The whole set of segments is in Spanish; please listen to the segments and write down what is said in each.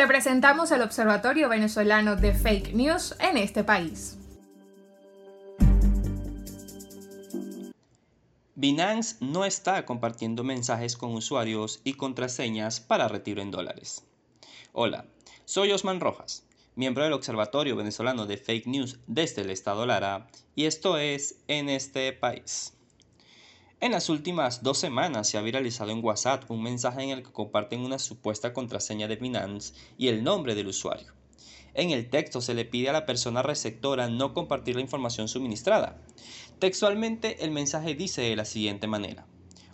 Te presentamos el Observatorio Venezolano de Fake News en este país. Binance no está compartiendo mensajes con usuarios y contraseñas para retiro en dólares. Hola, soy Osman Rojas, miembro del Observatorio Venezolano de Fake News desde el Estado Lara, y esto es En este país. En las últimas dos semanas se ha viralizado en WhatsApp un mensaje en el que comparten una supuesta contraseña de Binance y el nombre del usuario. En el texto se le pide a la persona receptora no compartir la información suministrada. Textualmente el mensaje dice de la siguiente manera.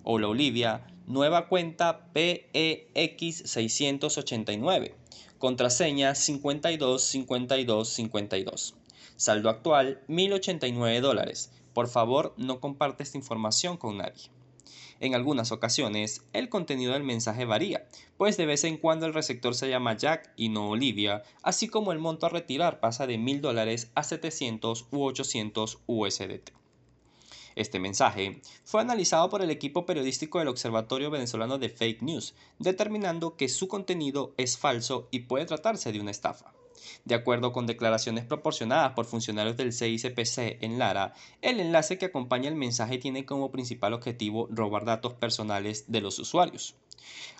Hola Olivia, nueva cuenta PEX689, contraseña 525252. Saldo actual 1089 dólares por favor, no comparte esta información con nadie. En algunas ocasiones, el contenido del mensaje varía, pues de vez en cuando el receptor se llama Jack y no Olivia, así como el monto a retirar pasa de 1000 dólares a 700 u 800 USDT. Este mensaje fue analizado por el equipo periodístico del Observatorio Venezolano de Fake News, determinando que su contenido es falso y puede tratarse de una estafa. De acuerdo con declaraciones proporcionadas por funcionarios del CICPC en Lara, el enlace que acompaña el mensaje tiene como principal objetivo robar datos personales de los usuarios.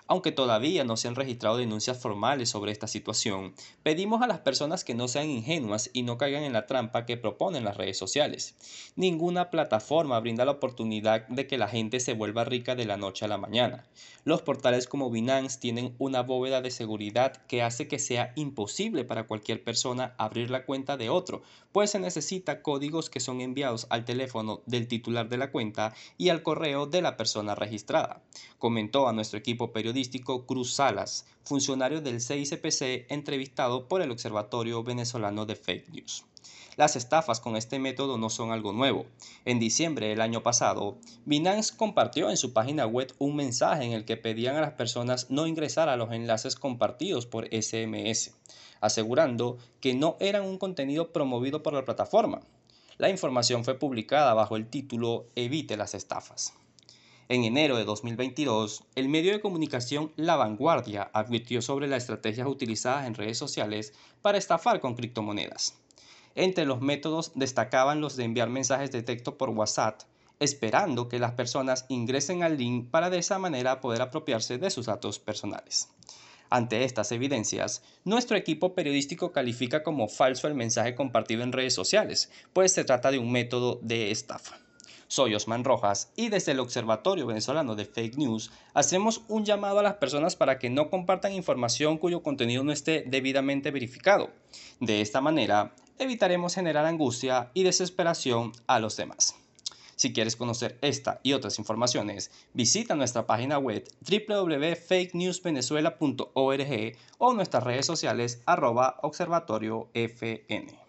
Aunque todavía no se han registrado denuncias formales sobre esta situación, pedimos a las personas que no sean ingenuas y no caigan en la trampa que proponen las redes sociales. Ninguna plataforma brinda la oportunidad de que la gente se vuelva rica de la noche a la mañana. Los portales como Binance tienen una bóveda de seguridad que hace que sea imposible para cualquier persona abrir la cuenta de otro, pues se necesita códigos que son enviados al teléfono del titular de la cuenta y al correo de la persona registrada. Comentó a nuestro equipo periodístico Cruz Salas, funcionario del CICPC entrevistado por el Observatorio Venezolano de Fake News. Las estafas con este método no son algo nuevo. En diciembre del año pasado, Binance compartió en su página web un mensaje en el que pedían a las personas no ingresar a los enlaces compartidos por SMS, asegurando que no eran un contenido promovido por la plataforma. La información fue publicada bajo el título Evite las estafas. En enero de 2022, el medio de comunicación La Vanguardia advirtió sobre las estrategias utilizadas en redes sociales para estafar con criptomonedas. Entre los métodos destacaban los de enviar mensajes de texto por WhatsApp, esperando que las personas ingresen al link para de esa manera poder apropiarse de sus datos personales. Ante estas evidencias, nuestro equipo periodístico califica como falso el mensaje compartido en redes sociales, pues se trata de un método de estafa. Soy Osman Rojas y desde el Observatorio Venezolano de Fake News hacemos un llamado a las personas para que no compartan información cuyo contenido no esté debidamente verificado. De esta manera, evitaremos generar angustia y desesperación a los demás. Si quieres conocer esta y otras informaciones, visita nuestra página web www.fakenewsvenezuela.org o nuestras redes sociales arroba observatoriofn.